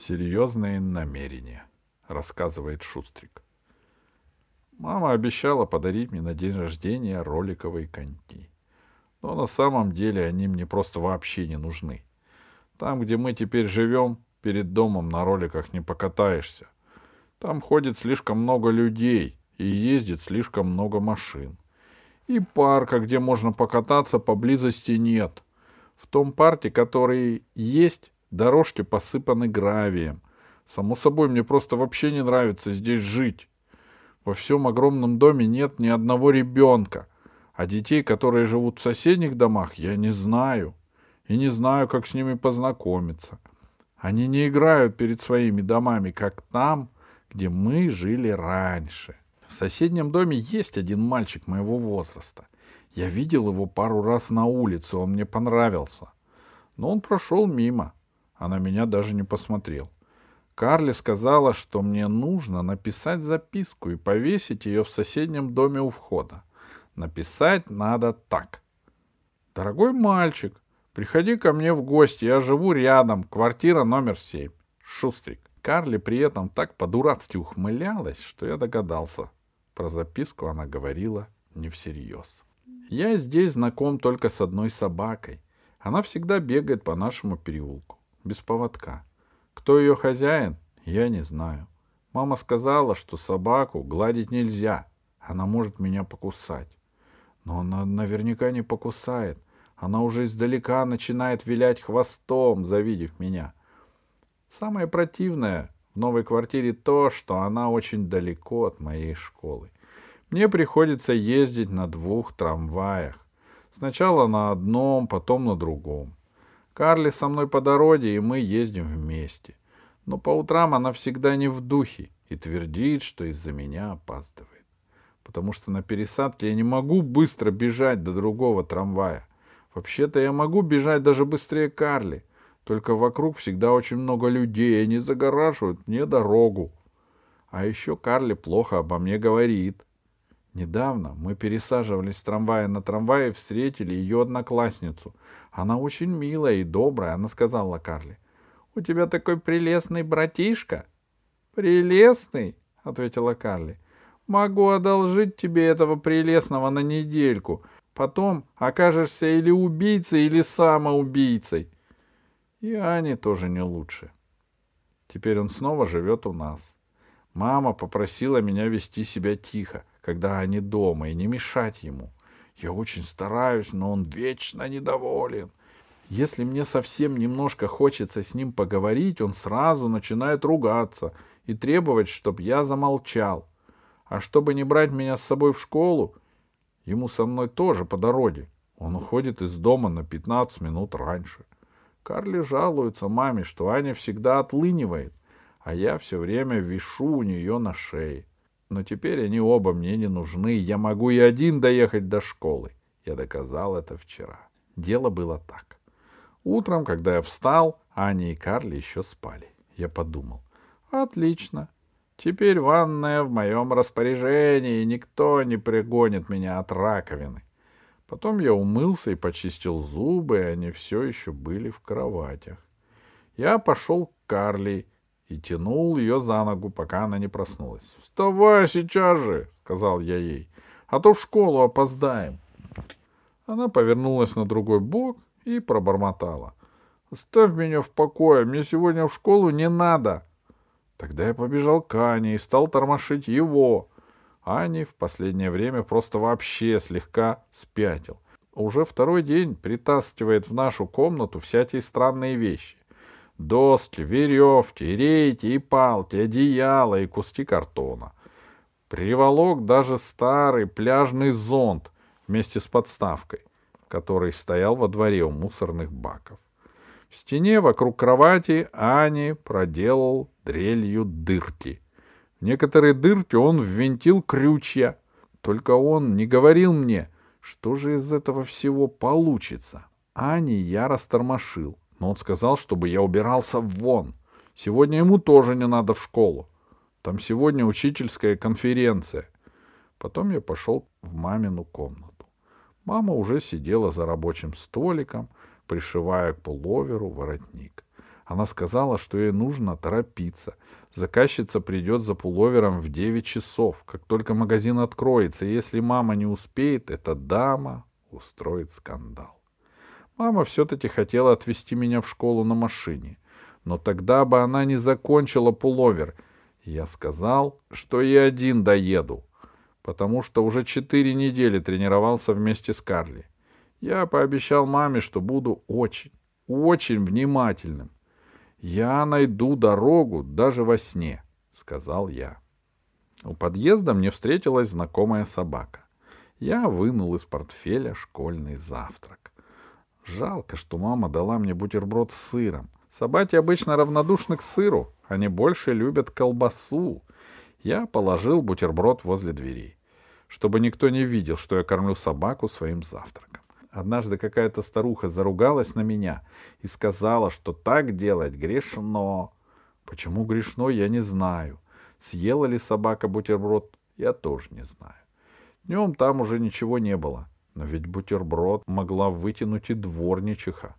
Серьезные намерения, рассказывает Шустрик. Мама обещала подарить мне на день рождения роликовые коньки. Но на самом деле они мне просто вообще не нужны. Там, где мы теперь живем, перед домом на роликах не покатаешься. Там ходит слишком много людей и ездит слишком много машин. И парка, где можно покататься, поблизости нет. В том парке, который есть, дорожки посыпаны гравием. Само собой, мне просто вообще не нравится здесь жить. Во всем огромном доме нет ни одного ребенка, а детей, которые живут в соседних домах, я не знаю. И не знаю, как с ними познакомиться. Они не играют перед своими домами, как там, где мы жили раньше. В соседнем доме есть один мальчик моего возраста. Я видел его пару раз на улице, он мне понравился. Но он прошел мимо, а на меня даже не посмотрел. Карли сказала, что мне нужно написать записку и повесить ее в соседнем доме у входа. Написать надо так. «Дорогой мальчик, приходи ко мне в гости, я живу рядом, квартира номер семь. Шустрик». Карли при этом так по-дурацки ухмылялась, что я догадался. Про записку она говорила не всерьез. Я здесь знаком только с одной собакой. Она всегда бегает по нашему переулку, без поводка. Кто ее хозяин, я не знаю. Мама сказала, что собаку гладить нельзя. Она может меня покусать. Но она наверняка не покусает. Она уже издалека начинает вилять хвостом, завидев меня. Самое противное в новой квартире то, что она очень далеко от моей школы. Мне приходится ездить на двух трамваях. Сначала на одном, потом на другом. Карли со мной по дороге, и мы ездим вместе. Но по утрам она всегда не в духе и твердит, что из-за меня опаздывает. Потому что на пересадке я не могу быстро бежать до другого трамвая. Вообще-то я могу бежать даже быстрее Карли. Только вокруг всегда очень много людей, и они загораживают мне дорогу. А еще Карли плохо обо мне говорит. Недавно мы пересаживались с трамвая на трамвай и встретили ее одноклассницу. Она очень милая и добрая, она сказала Карли. «У тебя такой прелестный братишка». «Прелестный?» — ответила Карли. «Могу одолжить тебе этого прелестного на недельку. Потом окажешься или убийцей, или самоубийцей». И Ани тоже не лучше. Теперь он снова живет у нас. Мама попросила меня вести себя тихо, когда они дома, и не мешать ему. Я очень стараюсь, но он вечно недоволен. Если мне совсем немножко хочется с ним поговорить, он сразу начинает ругаться и требовать, чтобы я замолчал. А чтобы не брать меня с собой в школу, ему со мной тоже по дороге. Он уходит из дома на 15 минут раньше. Карли жалуется маме, что Аня всегда отлынивает, а я все время вишу у нее на шее. Но теперь они оба мне не нужны, я могу и один доехать до школы. Я доказал это вчера. Дело было так. Утром, когда я встал, Аня и Карли еще спали. Я подумал, отлично, теперь ванная в моем распоряжении, и никто не пригонит меня от раковины. Потом я умылся и почистил зубы, и они все еще были в кроватях. Я пошел к Карли и тянул ее за ногу, пока она не проснулась. «Вставай сейчас же!» — сказал я ей. «А то в школу опоздаем». Она повернулась на другой бок и пробормотала. «Оставь меня в покое, мне сегодня в школу не надо». Тогда я побежал к Ане и стал тормошить его. Ани в последнее время просто вообще слегка спятил. Уже второй день притаскивает в нашу комнату всякие странные вещи. Доски, веревки, рейки и палки, одеяла и куски картона. Приволок даже старый пляжный зонт вместе с подставкой, который стоял во дворе у мусорных баков. В стене вокруг кровати Ани проделал дрелью дырки. В некоторые дырки он ввинтил крючья. Только он не говорил мне, что же из этого всего получится. Ани я растормошил но он сказал, чтобы я убирался вон. Сегодня ему тоже не надо в школу. Там сегодня учительская конференция. Потом я пошел в мамину комнату. Мама уже сидела за рабочим столиком, пришивая к пуловеру воротник. Она сказала, что ей нужно торопиться. Заказчица придет за пуловером в 9 часов, как только магазин откроется. Если мама не успеет, эта дама устроит скандал. Мама все-таки хотела отвезти меня в школу на машине. Но тогда бы она не закончила пуловер. Я сказал, что и один доеду, потому что уже четыре недели тренировался вместе с Карли. Я пообещал маме, что буду очень, очень внимательным. Я найду дорогу даже во сне, сказал я. У подъезда мне встретилась знакомая собака. Я вынул из портфеля школьный завтрак. Жалко, что мама дала мне бутерброд с сыром. Собаки обычно равнодушны к сыру, они больше любят колбасу. Я положил бутерброд возле дверей, чтобы никто не видел, что я кормлю собаку своим завтраком. Однажды какая-то старуха заругалась на меня и сказала, что так делать грешно. Почему грешно, я не знаю. Съела ли собака бутерброд, я тоже не знаю. Днем там уже ничего не было. Но ведь бутерброд могла вытянуть и дворничиха.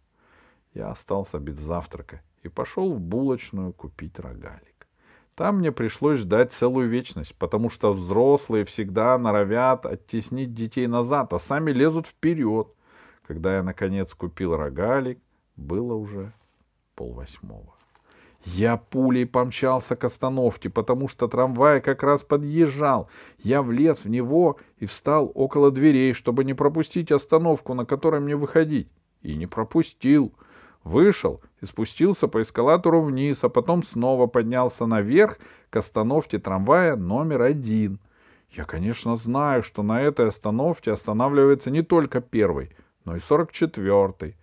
Я остался без завтрака и пошел в булочную купить рогалик. Там мне пришлось ждать целую вечность, потому что взрослые всегда норовят оттеснить детей назад, а сами лезут вперед — когда я, наконец, купил рогалик, было уже полвосьмого. Я пулей помчался к остановке, потому что трамвай как раз подъезжал. Я влез в него и встал около дверей, чтобы не пропустить остановку, на которой мне выходить. И не пропустил. Вышел и спустился по эскалатору вниз, а потом снова поднялся наверх к остановке трамвая номер один. Я, конечно, знаю, что на этой остановке останавливается не только первый, но и 44-й.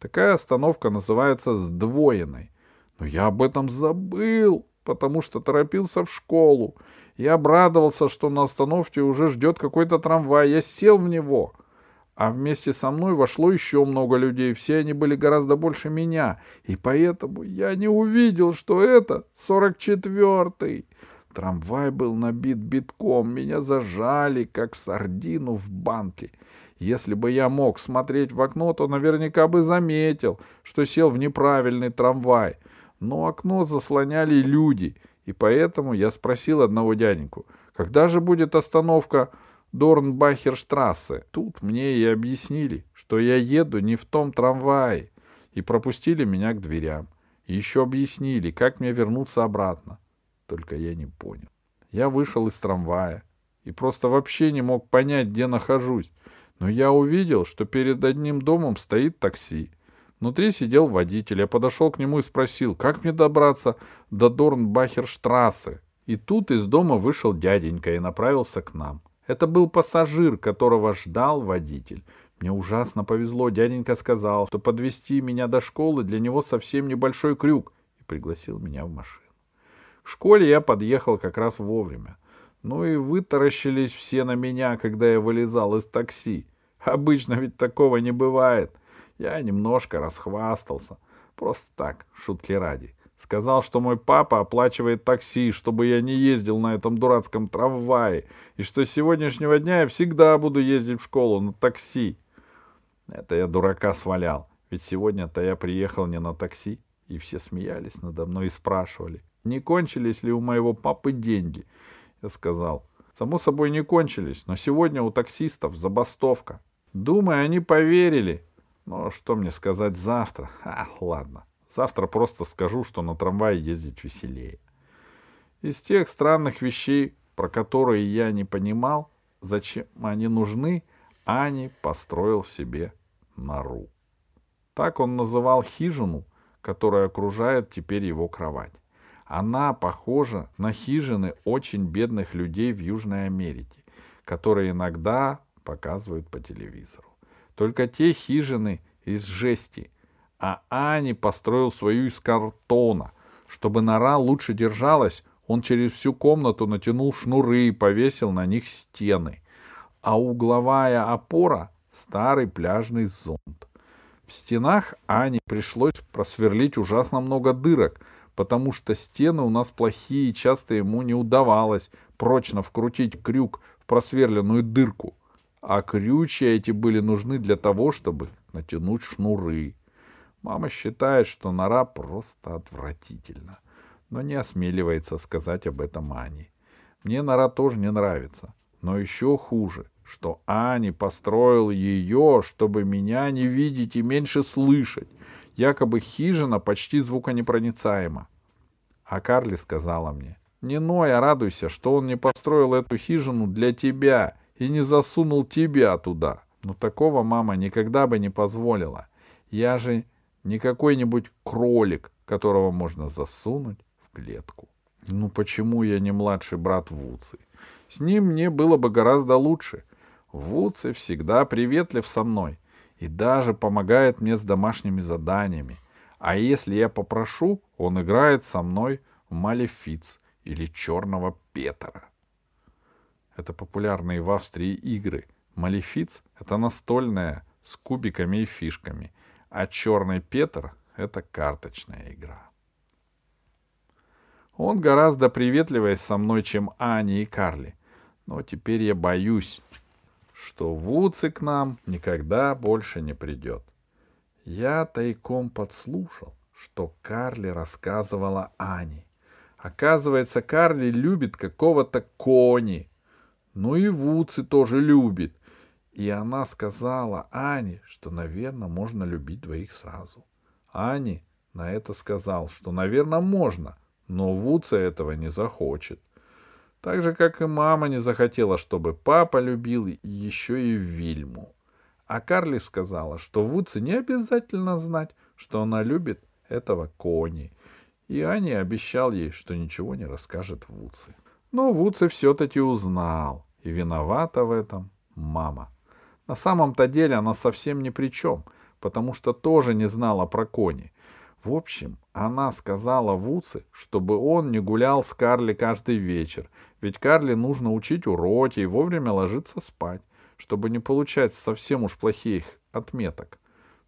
Такая остановка называется сдвоенной. Но я об этом забыл, потому что торопился в школу. Я обрадовался, что на остановке уже ждет какой-то трамвай. Я сел в него. А вместе со мной вошло еще много людей. Все они были гораздо больше меня. И поэтому я не увидел, что это 44-й. Трамвай был набит битком. Меня зажали, как сардину в банке. Если бы я мог смотреть в окно, то наверняка бы заметил, что сел в неправильный трамвай. Но окно заслоняли люди, и поэтому я спросил одного дяденьку, когда же будет остановка Дорнбахерштрассе? Тут мне и объяснили, что я еду не в том трамвае, и пропустили меня к дверям. И еще объяснили, как мне вернуться обратно. Только я не понял. Я вышел из трамвая и просто вообще не мог понять, где нахожусь. Но я увидел, что перед одним домом стоит такси. Внутри сидел водитель. Я подошел к нему и спросил, как мне добраться до Дорнбахерштрассе. И тут из дома вышел дяденька и направился к нам. Это был пассажир, которого ждал водитель. Мне ужасно повезло. Дяденька сказал, что подвести меня до школы для него совсем небольшой крюк, и пригласил меня в машину. К школе я подъехал как раз вовремя. Ну и вытаращились все на меня, когда я вылезал из такси. Обычно ведь такого не бывает. Я немножко расхвастался. Просто так, шутки ради. Сказал, что мой папа оплачивает такси, чтобы я не ездил на этом дурацком трамвае, и что с сегодняшнего дня я всегда буду ездить в школу на такси. Это я дурака свалял, ведь сегодня-то я приехал не на такси, и все смеялись надо мной и спрашивали, не кончились ли у моего папы деньги — я сказал. Само собой не кончились, но сегодня у таксистов забастовка. Думаю, они поверили. Но что мне сказать завтра? А, ладно. Завтра просто скажу, что на трамвае ездить веселее. Из тех странных вещей, про которые я не понимал, зачем они нужны, Ани построил себе нору. Так он называл хижину, которая окружает теперь его кровать. Она похожа на хижины очень бедных людей в Южной Америке, которые иногда показывают по телевизору. Только те хижины из жести, а Ани построил свою из картона. Чтобы нора лучше держалась, он через всю комнату натянул шнуры и повесил на них стены. А угловая опора — старый пляжный зонт. В стенах Ани пришлось просверлить ужасно много дырок — потому что стены у нас плохие, и часто ему не удавалось прочно вкрутить крюк в просверленную дырку. А крючья эти были нужны для того, чтобы натянуть шнуры. Мама считает, что нора просто отвратительна, но не осмеливается сказать об этом Ане. Мне нора тоже не нравится, но еще хуже, что Ани построил ее, чтобы меня не видеть и меньше слышать. Якобы хижина почти звуконепроницаема. А Карли сказала мне, не ной, а радуйся, что он не построил эту хижину для тебя и не засунул тебя туда. Но такого мама никогда бы не позволила. Я же не какой-нибудь кролик, которого можно засунуть в клетку. Ну почему я не младший брат Вуцы? С ним мне было бы гораздо лучше. Вуцы всегда приветлив со мной и даже помогает мне с домашними заданиями. А если я попрошу, он играет со мной в Малефиц или Черного Петера. Это популярные в Австрии игры. Малефиц — это настольная с кубиками и фишками — а черный Петр — это карточная игра. Он гораздо приветливее со мной, чем Ани и Карли. Но теперь я боюсь, что Вуци к нам никогда больше не придет. Я тайком подслушал, что Карли рассказывала Ане. Оказывается, Карли любит какого-то кони. Ну и Вуци тоже любит. И она сказала Ане, что, наверное, можно любить двоих сразу. Ани на это сказал, что, наверное, можно, но Вуца этого не захочет. Так же, как и мама не захотела, чтобы папа любил еще и Вильму. А Карли сказала, что Вуце не обязательно знать, что она любит этого Кони. И Ани обещал ей, что ничего не расскажет Вуце. Но Вуце все-таки узнал, и виновата в этом мама. На самом-то деле она совсем ни при чем, потому что тоже не знала про кони. В общем, она сказала Вуце, чтобы он не гулял с Карли каждый вечер, ведь Карли нужно учить уроки и вовремя ложиться спать, чтобы не получать совсем уж плохих отметок.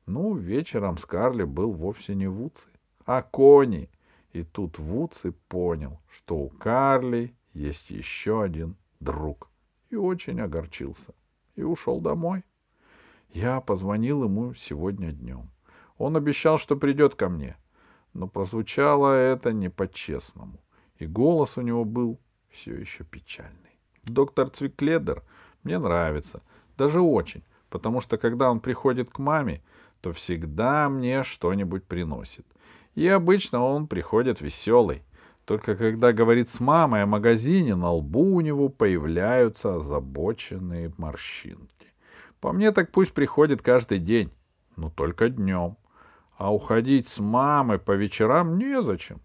Ну, вечером с Карли был вовсе не Вуцы, а кони. И тут Вуцы понял, что у Карли есть еще один друг, и очень огорчился и ушел домой. Я позвонил ему сегодня днем. Он обещал, что придет ко мне, но прозвучало это не по-честному, и голос у него был все еще печальный. Доктор Цвикледер мне нравится, даже очень, потому что когда он приходит к маме, то всегда мне что-нибудь приносит. И обычно он приходит веселый. Только когда говорит с мамой о магазине, на лбу у него появляются озабоченные морщинки. По мне так пусть приходит каждый день, но только днем. А уходить с мамой по вечерам незачем.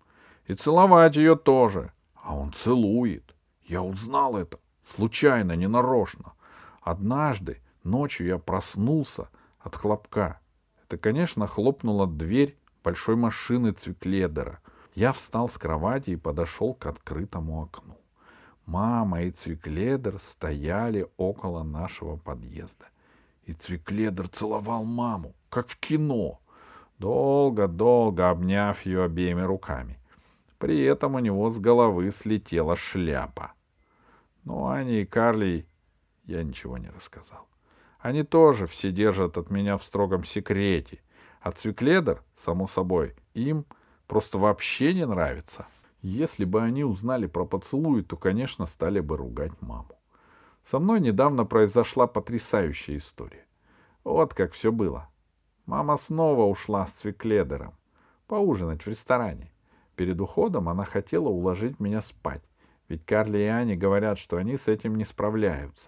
И целовать ее тоже. А он целует. Я узнал это. Случайно, ненарочно. Однажды ночью я проснулся от хлопка. Это, конечно, хлопнула дверь большой машины Цвикледера — я встал с кровати и подошел к открытому окну. Мама и Цвикледер стояли около нашего подъезда. И Цвикледер целовал маму, как в кино, долго-долго обняв ее обеими руками. При этом у него с головы слетела шляпа. Но Ане и Карли я ничего не рассказал. Они тоже все держат от меня в строгом секрете. А Цвикледер, само собой, им — просто вообще не нравится. Если бы они узнали про поцелуй, то, конечно, стали бы ругать маму. Со мной недавно произошла потрясающая история. Вот как все было. Мама снова ушла с Цвикледером поужинать в ресторане. Перед уходом она хотела уложить меня спать, ведь Карли и Ани говорят, что они с этим не справляются.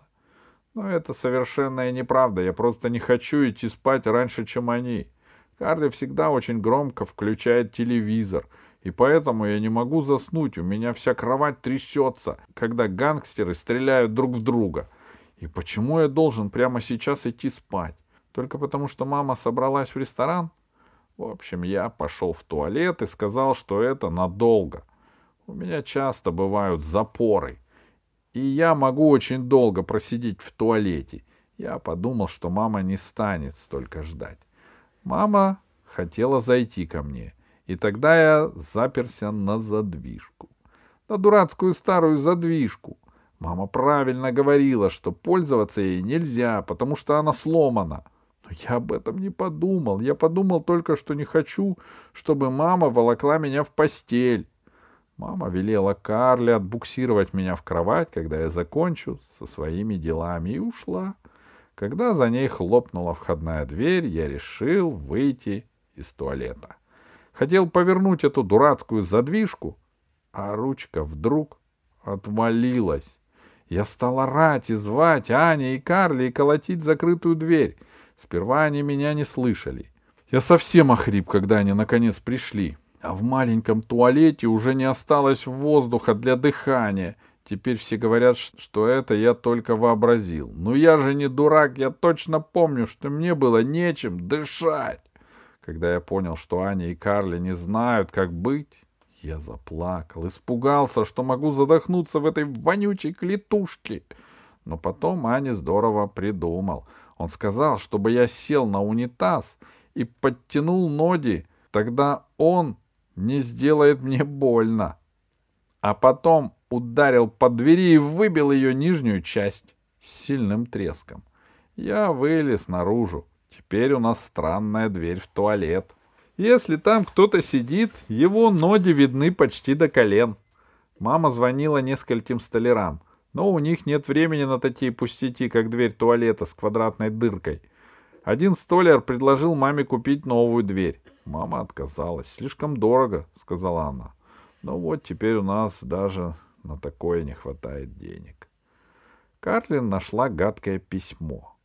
Но это совершенная неправда, я просто не хочу идти спать раньше, чем они. Карли всегда очень громко включает телевизор, и поэтому я не могу заснуть, у меня вся кровать трясется, когда гангстеры стреляют друг в друга. И почему я должен прямо сейчас идти спать? Только потому, что мама собралась в ресторан? В общем, я пошел в туалет и сказал, что это надолго. У меня часто бывают запоры, и я могу очень долго просидеть в туалете. Я подумал, что мама не станет столько ждать. Мама хотела зайти ко мне, и тогда я заперся на задвижку. На дурацкую старую задвижку. Мама правильно говорила, что пользоваться ей нельзя, потому что она сломана. Но я об этом не подумал. Я подумал только, что не хочу, чтобы мама волокла меня в постель. Мама велела Карле отбуксировать меня в кровать, когда я закончу со своими делами, и ушла. Когда за ней хлопнула входная дверь, я решил выйти из туалета. Хотел повернуть эту дурацкую задвижку, а ручка вдруг отвалилась. Я стал орать и звать Аня и Карли и колотить закрытую дверь. Сперва они меня не слышали. Я совсем охрип, когда они наконец пришли. А в маленьком туалете уже не осталось воздуха для дыхания. Теперь все говорят, что это я только вообразил. Но я же не дурак, я точно помню, что мне было нечем дышать. Когда я понял, что Аня и Карли не знают, как быть, я заплакал, испугался, что могу задохнуться в этой вонючей клетушке. Но потом Аня здорово придумал. Он сказал, чтобы я сел на унитаз и подтянул ноги, тогда он не сделает мне больно. А потом ударил по двери и выбил ее нижнюю часть с сильным треском. Я вылез наружу. Теперь у нас странная дверь в туалет. Если там кто-то сидит, его ноги видны почти до колен. Мама звонила нескольким столярам, но у них нет времени на такие пустяки, как дверь туалета с квадратной дыркой. Один столяр предложил маме купить новую дверь. Мама отказалась. Слишком дорого, сказала она. Но вот теперь у нас даже на такое не хватает денег. Карлин нашла гадкое письмо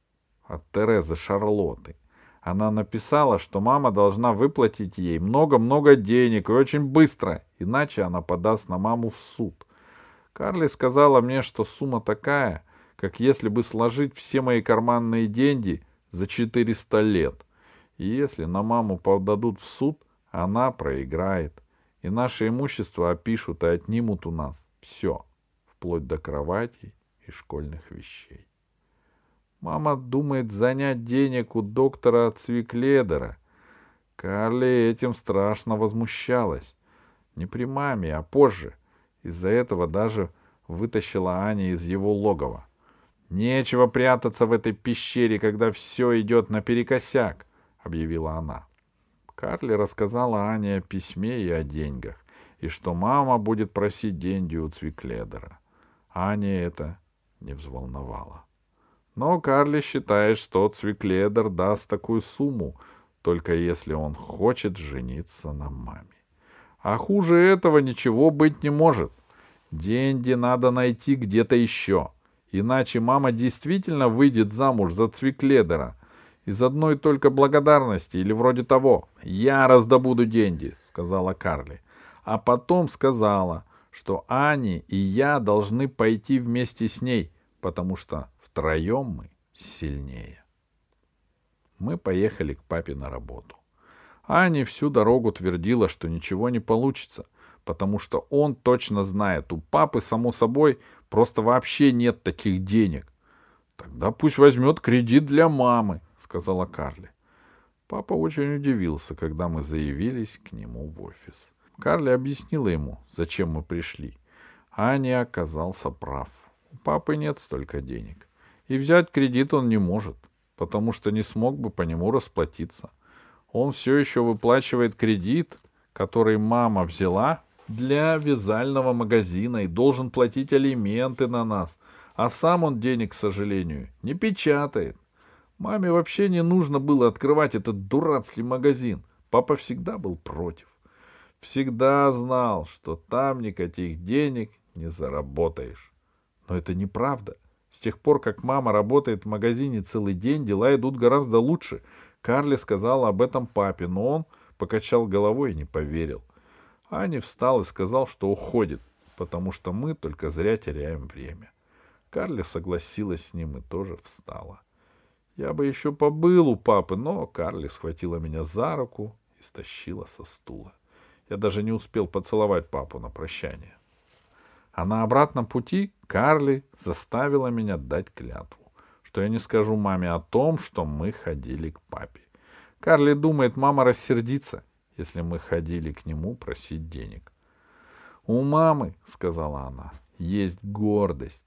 от Терезы Шарлотты. Она написала, что мама должна выплатить ей много-много денег и очень быстро, иначе она подаст на маму в суд. Карли сказала мне, что сумма такая, как если бы сложить все мои карманные деньги за 400 лет. И если на маму подадут в суд, она проиграет. И наше имущество опишут и отнимут у нас все, вплоть до кровати и школьных вещей. Мама думает занять денег у доктора Цвикледера. Карли этим страшно возмущалась. Не при маме, а позже. Из-за этого даже вытащила Аня из его логова. Нечего прятаться в этой пещере, когда все идет наперекосяк, объявила она. Карли рассказала Ане о письме и о деньгах, и что мама будет просить деньги у Цвикледера. Аня это не взволновало. Но Карли считает, что Цвикледер даст такую сумму, только если он хочет жениться на маме. А хуже этого ничего быть не может. Деньги надо найти где-то еще. Иначе мама действительно выйдет замуж за Цвикледера. Из одной только благодарности или вроде того. «Я раздобуду деньги», — сказала Карли. А потом сказала, что Ани и я должны пойти вместе с ней, потому что Втроем мы сильнее. Мы поехали к папе на работу. Аня всю дорогу твердила, что ничего не получится, потому что он точно знает, у папы, само собой, просто вообще нет таких денег. Тогда пусть возьмет кредит для мамы, сказала Карли. Папа очень удивился, когда мы заявились к нему в офис. Карли объяснила ему, зачем мы пришли. Аня оказался прав. У папы нет столько денег. И взять кредит он не может, потому что не смог бы по нему расплатиться. Он все еще выплачивает кредит, который мама взяла для вязального магазина и должен платить алименты на нас, а сам он денег, к сожалению, не печатает. Маме вообще не нужно было открывать этот дурацкий магазин. Папа всегда был против. Всегда знал, что там никаких денег не заработаешь. Но это неправда. — с тех пор, как мама работает в магазине целый день, дела идут гораздо лучше. Карли сказала об этом папе, но он покачал головой и не поверил. Аня встал и сказал, что уходит, потому что мы только зря теряем время. Карли согласилась с ним и тоже встала. Я бы еще побыл у папы, но Карли схватила меня за руку и стащила со стула. Я даже не успел поцеловать папу на прощание. А на обратном пути Карли заставила меня дать клятву, что я не скажу маме о том, что мы ходили к папе. Карли думает, мама рассердится, если мы ходили к нему просить денег. «У мамы, — сказала она, — есть гордость.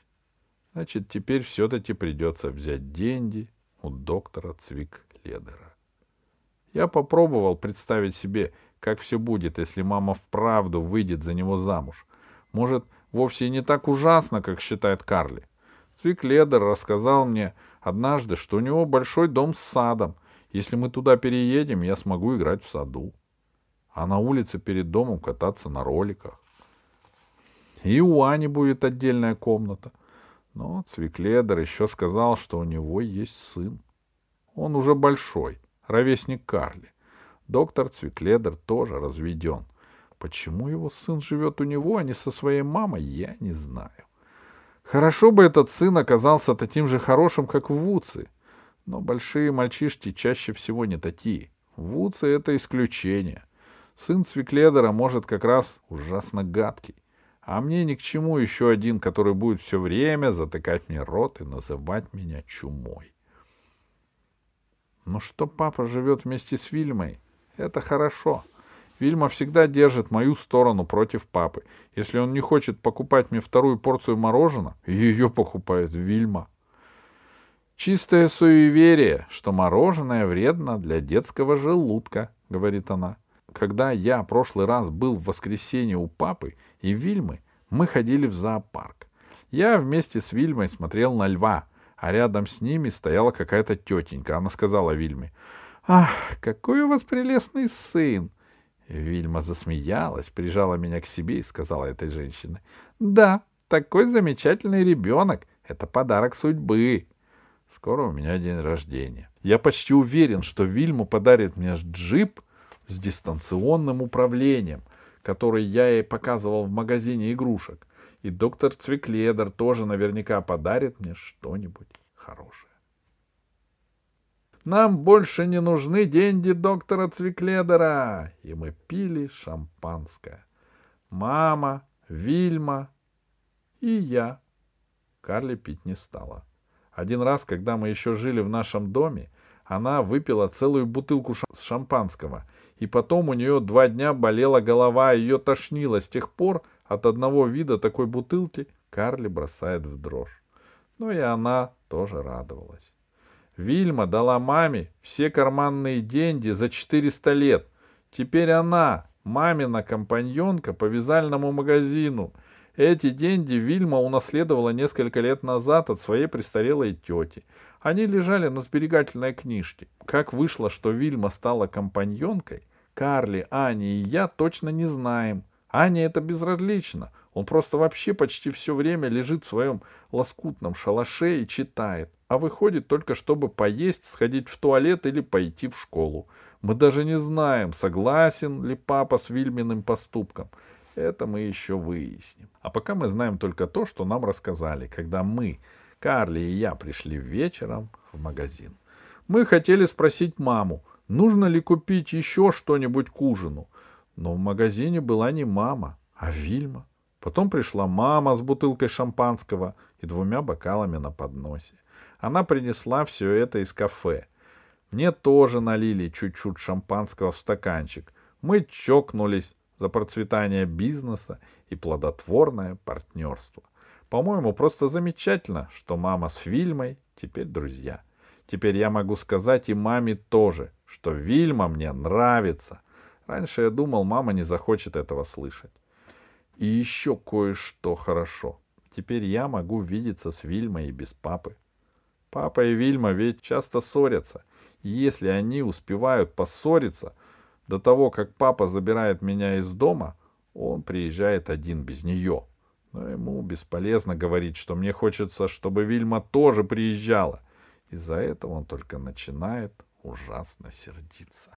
Значит, теперь все-таки придется взять деньги у доктора Цвик Ледера. Я попробовал представить себе, как все будет, если мама вправду выйдет за него замуж. Может, вовсе не так ужасно, как считает Карли. Цвикледер рассказал мне однажды, что у него большой дом с садом. Если мы туда переедем, я смогу играть в саду. А на улице перед домом кататься на роликах. И у Ани будет отдельная комната. Но Цвикледер еще сказал, что у него есть сын. Он уже большой, ровесник Карли. Доктор Цвикледер тоже разведен. Почему его сын живет у него, а не со своей мамой, я не знаю. Хорошо бы этот сын оказался таким же хорошим, как Вуцы. Но большие мальчишки чаще всего не такие. Вуцы — это исключение. Сын Цвикледера может как раз ужасно гадкий. А мне ни к чему еще один, который будет все время затыкать мне рот и называть меня чумой. Но что папа живет вместе с Вильмой, это хорошо. Вильма всегда держит мою сторону против папы. Если он не хочет покупать мне вторую порцию мороженого, ее покупает Вильма. Чистое суеверие, что мороженое вредно для детского желудка, говорит она. Когда я прошлый раз был в воскресенье у папы и Вильмы, мы ходили в зоопарк. Я вместе с Вильмой смотрел на льва, а рядом с ними стояла какая-то тетенька. Она сказала Вильме, «Ах, какой у вас прелестный сын!» Вильма засмеялась, прижала меня к себе и сказала этой женщине, «Да, такой замечательный ребенок. Это подарок судьбы. Скоро у меня день рождения. Я почти уверен, что Вильму подарит мне джип с дистанционным управлением, который я ей показывал в магазине игрушек. И доктор Цвикледер тоже наверняка подарит мне что-нибудь хорошее. Нам больше не нужны деньги доктора Цвикледера. И мы пили шампанское. Мама, Вильма и я. Карли пить не стала. Один раз, когда мы еще жили в нашем доме, она выпила целую бутылку шампанского, и потом у нее два дня болела голова, ее тошнило. С тех пор от одного вида такой бутылки Карли бросает в дрожь. Но и она тоже радовалась. Вильма дала маме все карманные деньги за 400 лет. Теперь она, мамина компаньонка по вязальному магазину. Эти деньги Вильма унаследовала несколько лет назад от своей престарелой тети. Они лежали на сберегательной книжке. Как вышло, что Вильма стала компаньонкой, Карли, Аня и я точно не знаем. Аня это безразлично. Он просто вообще почти все время лежит в своем лоскутном шалаше и читает. А выходит только, чтобы поесть, сходить в туалет или пойти в школу. Мы даже не знаем, согласен ли папа с Вильминым поступком. Это мы еще выясним. А пока мы знаем только то, что нам рассказали, когда мы Карли и я пришли вечером в магазин. Мы хотели спросить маму, нужно ли купить еще что-нибудь к ужину. Но в магазине была не мама, а Вильма. Потом пришла мама с бутылкой шампанского и двумя бокалами на подносе. Она принесла все это из кафе. Мне тоже налили чуть-чуть шампанского в стаканчик. Мы чокнулись за процветание бизнеса и плодотворное партнерство. По-моему, просто замечательно, что мама с Вильмой теперь друзья. Теперь я могу сказать и маме тоже, что Вильма мне нравится. Раньше я думал, мама не захочет этого слышать. И еще кое-что хорошо. Теперь я могу видеться с Вильмой и без папы. Папа и Вильма ведь часто ссорятся. И если они успевают поссориться до того, как папа забирает меня из дома, он приезжает один без нее — но ему бесполезно говорить, что мне хочется, чтобы Вильма тоже приезжала. Из-за этого он только начинает ужасно сердиться.